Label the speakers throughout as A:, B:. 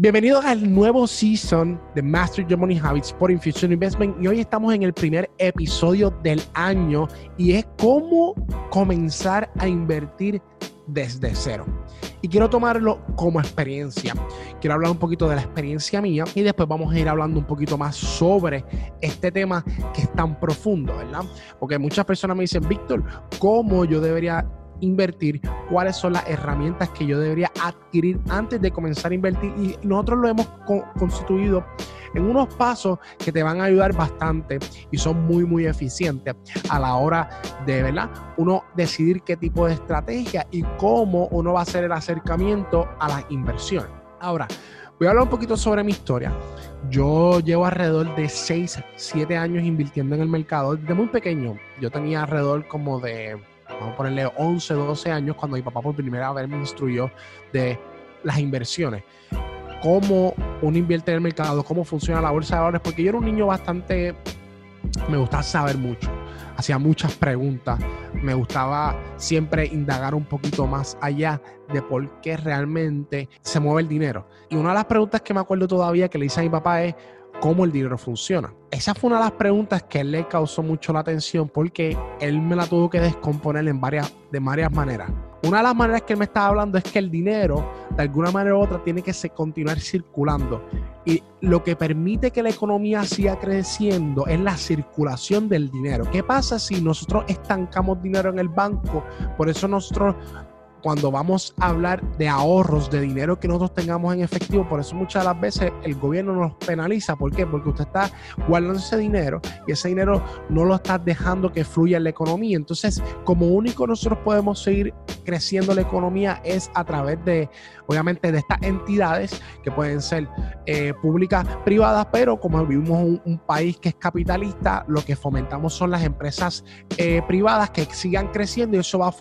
A: Bienvenidos al nuevo season de Master Your Money Habits por Infusion Investment y hoy estamos en el primer episodio del año y es cómo comenzar a invertir desde cero. Y quiero tomarlo como experiencia. Quiero hablar un poquito de la experiencia mía y después vamos a ir hablando un poquito más sobre este tema que es tan profundo, ¿verdad? Porque muchas personas me dicen, Víctor, ¿cómo yo debería invertir, cuáles son las herramientas que yo debería adquirir antes de comenzar a invertir. Y nosotros lo hemos constituido en unos pasos que te van a ayudar bastante y son muy, muy eficientes a la hora de, ¿verdad? Uno decidir qué tipo de estrategia y cómo uno va a hacer el acercamiento a las inversiones. Ahora, voy a hablar un poquito sobre mi historia. Yo llevo alrededor de 6, 7 años invirtiendo en el mercado desde muy pequeño. Yo tenía alrededor como de vamos a ponerle 11, 12 años, cuando mi papá por primera vez me instruyó de las inversiones. Cómo uno invierte en el mercado, cómo funciona la bolsa de valores, porque yo era un niño bastante, me gustaba saber mucho, hacía muchas preguntas, me gustaba siempre indagar un poquito más allá de por qué realmente se mueve el dinero. Y una de las preguntas que me acuerdo todavía que le hice a mi papá es, cómo el dinero funciona. Esa fue una de las preguntas que él le causó mucho la atención porque él me la tuvo que descomponer en varias, de varias maneras. Una de las maneras que él me estaba hablando es que el dinero, de alguna manera u otra, tiene que continuar circulando. Y lo que permite que la economía siga creciendo es la circulación del dinero. ¿Qué pasa si nosotros estancamos dinero en el banco? Por eso nosotros cuando vamos a hablar de ahorros, de dinero que nosotros tengamos en efectivo, por eso muchas de las veces el gobierno nos penaliza. ¿Por qué? Porque usted está guardando ese dinero y ese dinero no lo está dejando que fluya en la economía. Entonces, como único nosotros podemos seguir creciendo la economía es a través de, obviamente, de estas entidades que pueden ser eh, públicas, privadas, pero como vivimos un, país que es capitalista, lo que fomentamos son las empresas eh, privadas que sigan creciendo y eso va a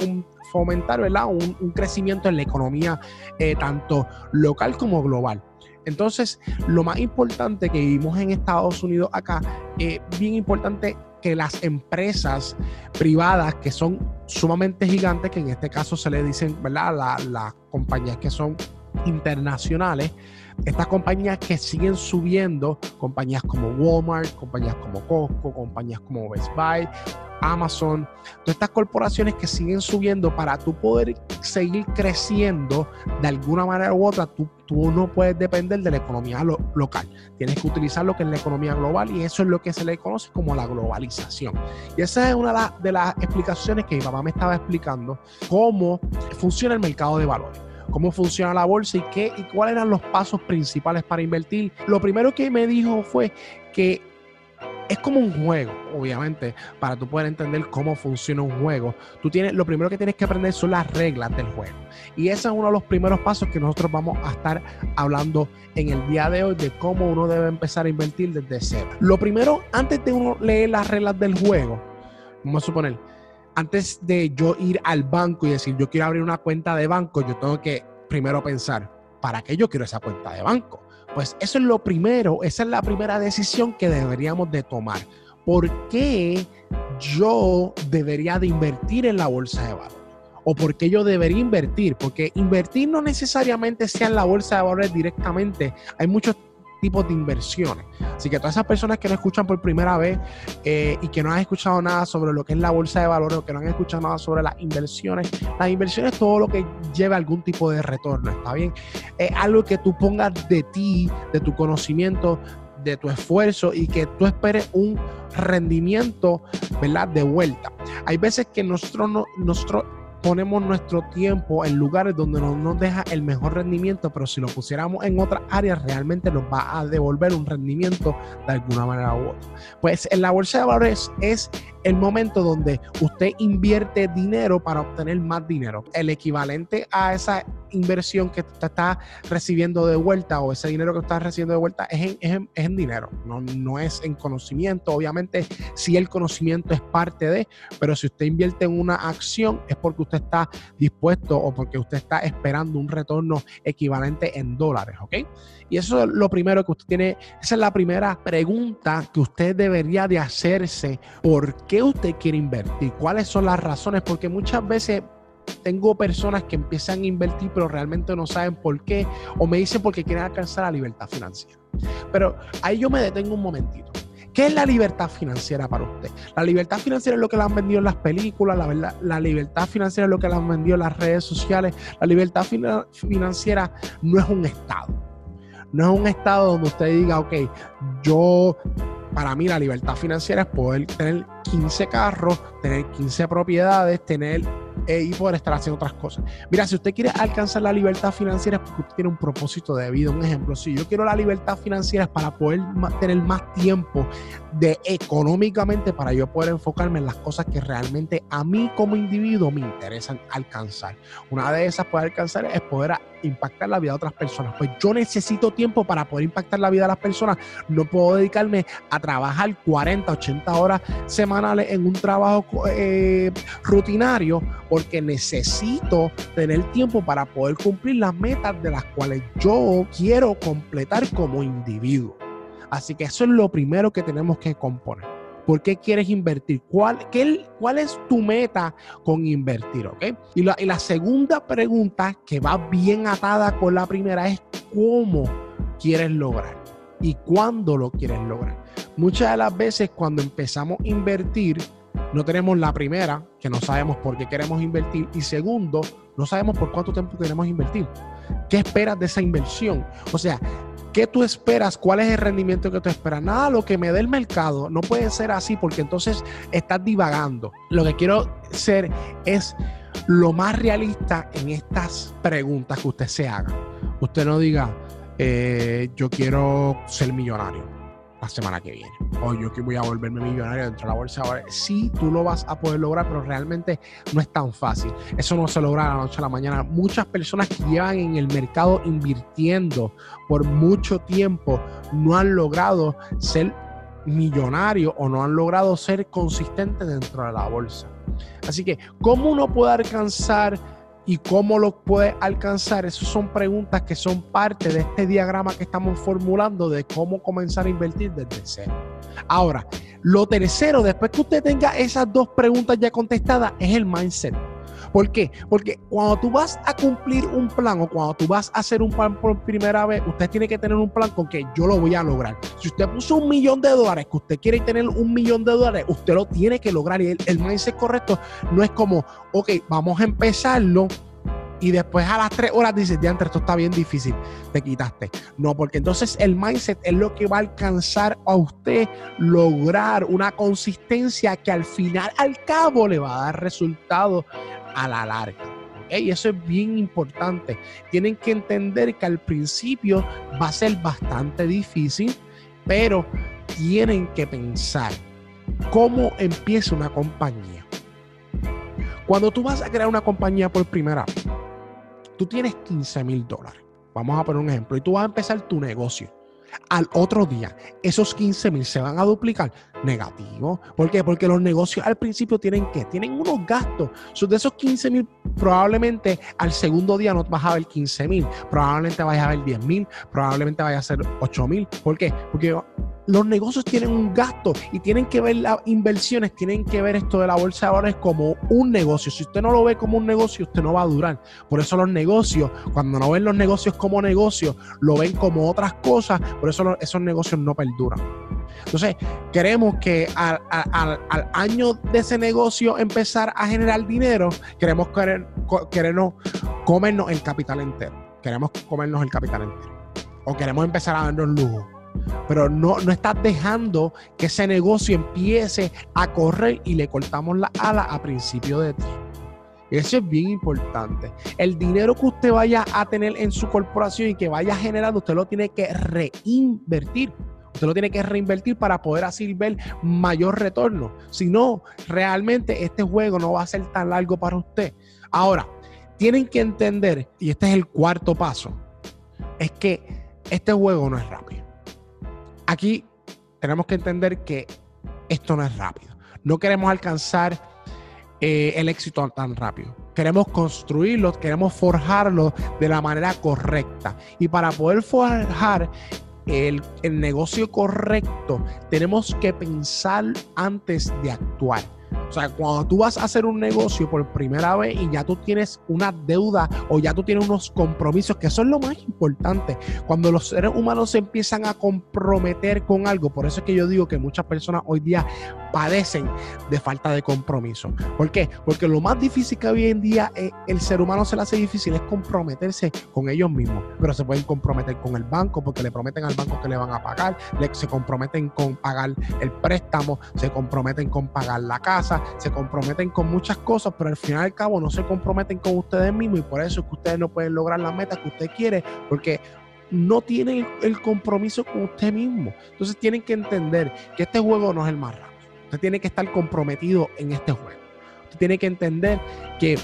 A: fomentar ¿verdad? Un, crecimiento en la economía eh, tanto local como global. Entonces, lo más importante que vivimos en Estados Unidos acá, es bien importante que las empresas privadas que son sumamente gigantes, que en este caso se le dicen, ¿verdad? las compañías que son internacionales, estas compañías que siguen subiendo, compañías como Walmart, compañías como Costco, compañías como Best Buy, Amazon, todas estas corporaciones que siguen subiendo para tú poder seguir creciendo de alguna manera u otra, tú, tú no puedes depender de la economía local. Tienes que utilizar lo que es la economía global y eso es lo que se le conoce como la globalización. Y esa es una de las explicaciones que mi papá me estaba explicando, cómo funciona el mercado de valores cómo funciona la bolsa y qué y cuáles eran los pasos principales para invertir. Lo primero que me dijo fue que es como un juego, obviamente, para tú poder entender cómo funciona un juego. Tú tienes, lo primero que tienes que aprender son las reglas del juego. Y ese es uno de los primeros pasos que nosotros vamos a estar hablando en el día de hoy de cómo uno debe empezar a invertir desde cero. Lo primero, antes de uno leer las reglas del juego, vamos a suponer, antes de yo ir al banco y decir yo quiero abrir una cuenta de banco, yo tengo que primero pensar, ¿para qué yo quiero esa cuenta de banco? Pues eso es lo primero, esa es la primera decisión que deberíamos de tomar. ¿Por qué yo debería de invertir en la bolsa de valores? ¿O por qué yo debería invertir? Porque invertir no necesariamente sea en la bolsa de valores directamente. Hay muchos tipos de inversiones. Así que todas esas personas que no escuchan por primera vez eh, y que no han escuchado nada sobre lo que es la bolsa de valores o que no han escuchado nada sobre las inversiones, las inversiones es todo lo que lleve algún tipo de retorno, ¿está bien? Es algo que tú pongas de ti, de tu conocimiento, de tu esfuerzo y que tú esperes un rendimiento, ¿verdad? De vuelta. Hay veces que nosotros, no, nosotros ponemos nuestro tiempo en lugares donde no nos deja el mejor rendimiento, pero si lo pusiéramos en otras áreas, realmente nos va a devolver un rendimiento de alguna manera u otra. Pues en la bolsa de valores es el momento donde usted invierte dinero para obtener más dinero. El equivalente a esa inversión que usted está recibiendo de vuelta o ese dinero que usted está recibiendo de vuelta es en, es en, dinero, no, no es en conocimiento. Obviamente, si el conocimiento es parte de, pero si usted invierte en una acción es porque usted está dispuesto o porque usted está esperando un retorno equivalente en dólares, ¿ok? Y eso es lo primero que usted tiene, esa es la primera pregunta que usted debería de hacerse. ¿Por qué usted quiere invertir? ¿Cuáles son las razones? Porque muchas veces tengo personas que empiezan a invertir pero realmente no saben por qué o me dicen porque quieren alcanzar la libertad financiera. Pero ahí yo me detengo un momentito. ¿Qué es la libertad financiera para usted? La libertad financiera es lo que le han vendido en las películas, la libertad financiera es lo que le han vendido en las redes sociales. La libertad financiera no es un estado. No es un estado donde usted diga, ok, yo, para mí la libertad financiera es poder tener 15 carros, tener 15 propiedades, tener y poder estar haciendo otras cosas. Mira, si usted quiere alcanzar la libertad financiera es porque usted tiene un propósito de vida. Un ejemplo, si yo quiero la libertad financiera es para poder tener más tiempo de económicamente para yo poder enfocarme en las cosas que realmente a mí como individuo me interesan alcanzar. Una de esas poder alcanzar es poder impactar la vida de otras personas. Pues yo necesito tiempo para poder impactar la vida de las personas. No puedo dedicarme a trabajar 40, 80 horas semanales en un trabajo eh, rutinario porque necesito tener tiempo para poder cumplir las metas de las cuales yo quiero completar como individuo. Así que eso es lo primero que tenemos que componer. ¿Por qué quieres invertir? ¿Cuál, cuál es tu meta con invertir? Y, la, y la segunda pregunta que va bien atada con la primera es cómo quieres lograr y cuándo lo quieres lograr. Muchas de las veces cuando empezamos a invertir, no tenemos la primera, que no sabemos por qué queremos invertir, y segundo, no sabemos por cuánto tiempo queremos invertir. ¿Qué esperas de esa inversión? O sea, ¿qué tú esperas? ¿Cuál es el rendimiento que tú esperas? Nada, lo que me dé el mercado no puede ser así porque entonces estás divagando. Lo que quiero ser es lo más realista en estas preguntas que usted se haga. Usted no diga, eh, yo quiero ser millonario semana que viene. O yo que voy a volverme millonario dentro de la bolsa. Ahora, sí, tú lo vas a poder lograr, pero realmente no es tan fácil. Eso no se logra la noche a la mañana. Muchas personas que llevan en el mercado invirtiendo por mucho tiempo no han logrado ser millonarios o no han logrado ser consistentes dentro de la bolsa. Así que, ¿cómo uno puede alcanzar y cómo lo puede alcanzar, esas son preguntas que son parte de este diagrama que estamos formulando de cómo comenzar a invertir desde cero. Ahora, lo tercero, después que usted tenga esas dos preguntas ya contestadas, es el mindset. ¿Por qué? Porque cuando tú vas a cumplir un plan o cuando tú vas a hacer un plan por primera vez, usted tiene que tener un plan con que yo lo voy a lograr. Si usted puso un millón de dólares, que usted quiere tener un millón de dólares, usted lo tiene que lograr. Y el, mindset correcto no es como, ok, vamos a empezarlo y después a las tres horas dices, ya esto está bien difícil, te quitaste. No, porque entonces el mindset es lo que va a alcanzar a usted lograr una consistencia que al final, al cabo, le va a dar resultados a la larga. Y eso es bien importante. Tienen que entender que al principio va a ser bastante difícil, pero tienen que pensar cómo empieza una compañía. Cuando tú vas a crear una compañía por primera vez, tú tienes 15 mil dólares. Vamos a poner un ejemplo. Y tú vas a empezar tu negocio. Al otro día, esos 15 mil se van a duplicar. Negativo. ¿Por qué? Porque los negocios al principio tienen que, tienen unos gastos. de esos 15 mil, probablemente al segundo día no vas a ver 15 mil. Probablemente vayas a ver 10 mil. Probablemente vaya a ser 8 mil. ¿Por qué? Porque los negocios tienen un gasto y tienen que ver las inversiones, tienen que ver esto de la bolsa de valores como un negocio. Si usted no lo ve como un negocio, usted no va a durar. Por eso los negocios, cuando no ven los negocios como negocios, lo ven como otras cosas, por eso esos negocios no perduran. Entonces, queremos que al, año de ese negocio empezar a generar dinero, queremos querer, querernos comernos el capital entero. Queremos comernos el capital entero. O queremos empezar a darnos lujo pero no, no estás dejando que ese negocio empiece a correr y le cortamos la ala a principio de ti. Eso es bien importante. El dinero que usted vaya a tener en su corporación y que vaya generando, usted lo tiene que reinvertir. Usted lo tiene que reinvertir para poder así ver mayor retorno. Si no, realmente este juego no va a ser tan largo para usted. Ahora, tienen que entender, y este es el cuarto paso, es que este juego no es rápido aquí tenemos que entender que esto no es rápido. No queremos alcanzar eh, el éxito tan rápido. Queremos construirlo, queremos forjarlo de la manera correcta. Y para poder forjar el, el negocio correcto, tenemos que pensar antes de actuar. O sea, cuando tú vas a hacer un negocio por primera vez y ya tú tienes una deuda o ya tú tienes unos compromisos, que eso es lo más importante. Cuando los seres humanos se empiezan a comprometer con algo, por eso es que yo digo que muchas personas hoy día padecen de falta de compromiso. ¿Por qué? Porque lo más difícil que hoy en día eh, el ser humano se le hace difícil es comprometerse con ellos mismos. Pero se pueden comprometer con el banco porque le prometen al banco que le van a pagar, se comprometen con pagar el préstamo, se comprometen con pagar la casa, se comprometen con muchas cosas, pero al final y al cabo no se comprometen con ustedes mismos y por eso es que ustedes no pueden lograr la meta que usted quiere porque no tienen el compromiso con usted mismo. Entonces tienen que entender que este juego no es el más rápido. Usted tiene que estar comprometido en este juego. Usted tiene que entender que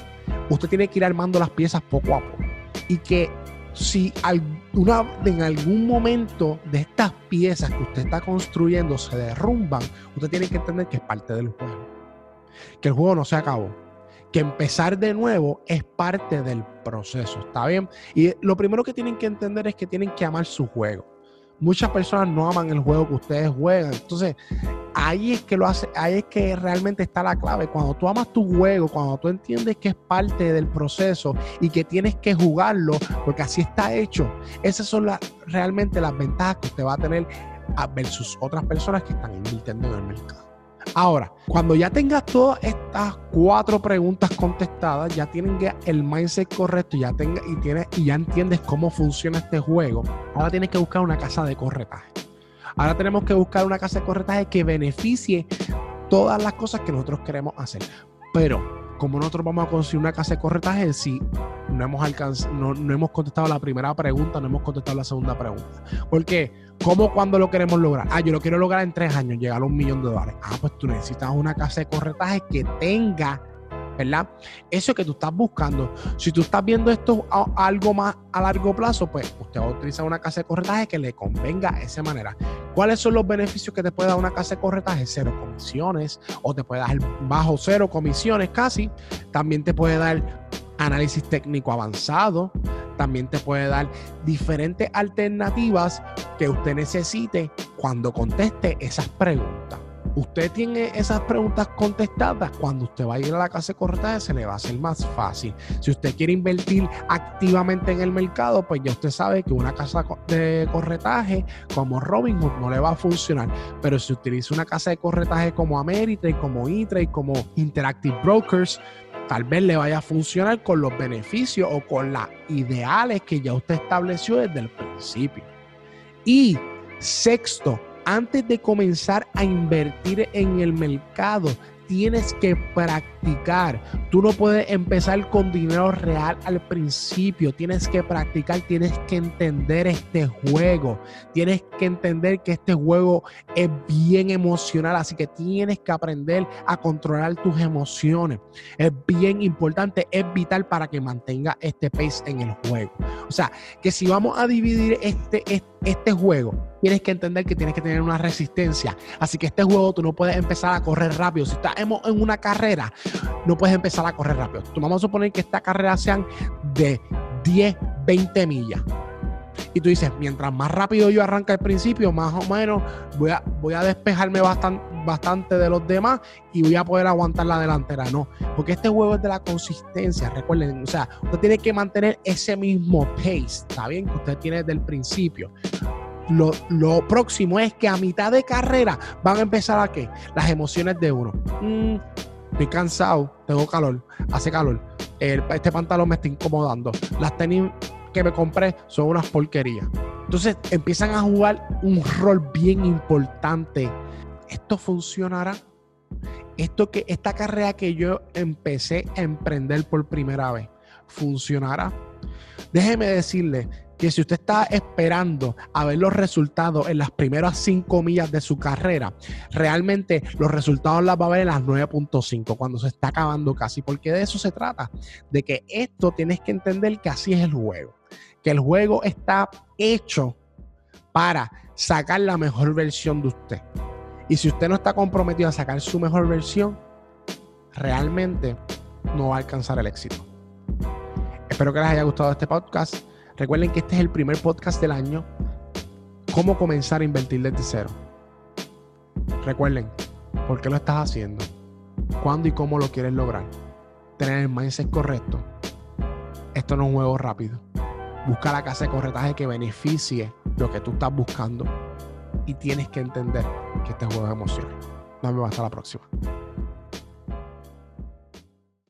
A: usted tiene que ir armando las piezas poco a poco y que si alguna, en algún momento de estas piezas que usted está construyendo se derrumban, usted tiene que entender que es parte del juego. Que el juego no se acabó. Que empezar de nuevo es parte del proceso. ¿Está bien? Y lo primero que tienen que entender es que tienen que amar su juego muchas personas no aman el juego que ustedes juegan. Entonces, ahí es que lo hace, ahí es que realmente está la clave. Cuando tú amas tu juego, cuando tú entiendes que es parte del proceso y que tienes que jugarlo, porque así está hecho, esas son las, realmente las ventajas que usted va a tener versus otras personas que están invirtiendo en el mercado. Ahora, cuando ya tengas todas estas cuatro preguntas contestadas, ya tienen el mindset correcto ya tenga, y, tienes, y ya entiendes cómo funciona este juego, ahora tienes que buscar una casa de corretaje. Ahora tenemos que buscar una casa de corretaje que beneficie todas las cosas que nosotros queremos hacer. Pero como nosotros vamos a conseguir una casa de corretaje si no hemos no, hemos contestado la primera pregunta, no hemos contestado la segunda pregunta? Porque, ¿cómo cuando lo queremos lograr? Ah, yo lo quiero lograr en tres años, llegar a un millón de dólares. Ah, pues tú necesitas una casa de corretaje que tenga ¿verdad? Eso que tú estás buscando. Si tú estás viendo esto algo más a largo plazo, pues usted va a utilizar una casa de corretaje que le convenga de esa manera. ¿Cuáles son los beneficios que te puede dar una casa de corretaje? Cero comisiones o te puede dar bajo cero comisiones casi. También te puede dar análisis técnico avanzado. También te puede dar diferentes alternativas que usted necesite cuando conteste esas preguntas usted tiene esas preguntas contestadas, cuando usted va a ir a la casa de corretaje se le va a hacer más fácil. Si usted quiere invertir activamente en el mercado, pues ya usted sabe que una casa de corretaje como Robinhood no le va a funcionar. Pero si utiliza una casa de corretaje como Ameritrade, como E-Trade, como Interactive Brokers, tal vez le vaya a funcionar con los beneficios o con las ideales que ya usted estableció desde el principio. Y sexto, antes de comenzar a invertir en el mercado, tienes que practicar. Tú no puedes empezar con dinero real al principio. Tienes que practicar, tienes que entender este juego. Tienes que entender que este juego es bien emocional, así que tienes que aprender a controlar tus emociones. Es bien importante, es vital para que mantenga este pace en el juego. O sea, que si vamos a dividir este, este, este juego, tienes que entender que tienes que tener una resistencia. Así que este juego tú no puedes empezar a correr rápido. Si estás en una carrera, no puedes empezar a correr rápido. Vamos a suponer que esta carrera sean de 10, 20 millas. Y tú dices, mientras más rápido yo arranque al principio, más o menos voy a, voy a despejarme bastante, bastante de los demás y voy a poder aguantar la delantera. No, porque este juego es de la consistencia. Recuerden, o sea, usted tiene que mantener ese mismo pace, ¿está bien? Que usted tiene desde el principio. Lo, lo, próximo es que a mitad de carrera van a empezar a qué? Las emociones de uno. Mm, estoy cansado, tengo calor, hace calor. este pantalón me está incomodando. Las tenis que me compré son unas porquerías. Entonces empiezan a jugar un rol bien importante. ¿Esto funcionará? Esto que, esta carrera que yo empecé a emprender por primera vez, ¿funcionará? Déjeme decirle que si usted está esperando a ver los resultados en las primeras cinco millas de su carrera, realmente los resultados las va a ver en las 9.5 cuando se está acabando casi, porque de eso se trata, de que esto tienes que entender que así es el juego, que el juego está hecho para sacar la mejor versión de usted. Y si usted no está comprometido a sacar su mejor versión, realmente no va a alcanzar el éxito. Espero que les haya gustado este podcast. Recuerden que este es el primer podcast del año. ¿Cómo comenzar a invertir desde cero? Recuerden, ¿por qué lo estás haciendo? cuándo y cómo lo quieres lograr, tener el mindset correcto, esto no es un juego rápido. Busca la casa de corretaje que beneficie lo que tú estás buscando y tienes que entender que este juego es emociones. Nos hasta la próxima.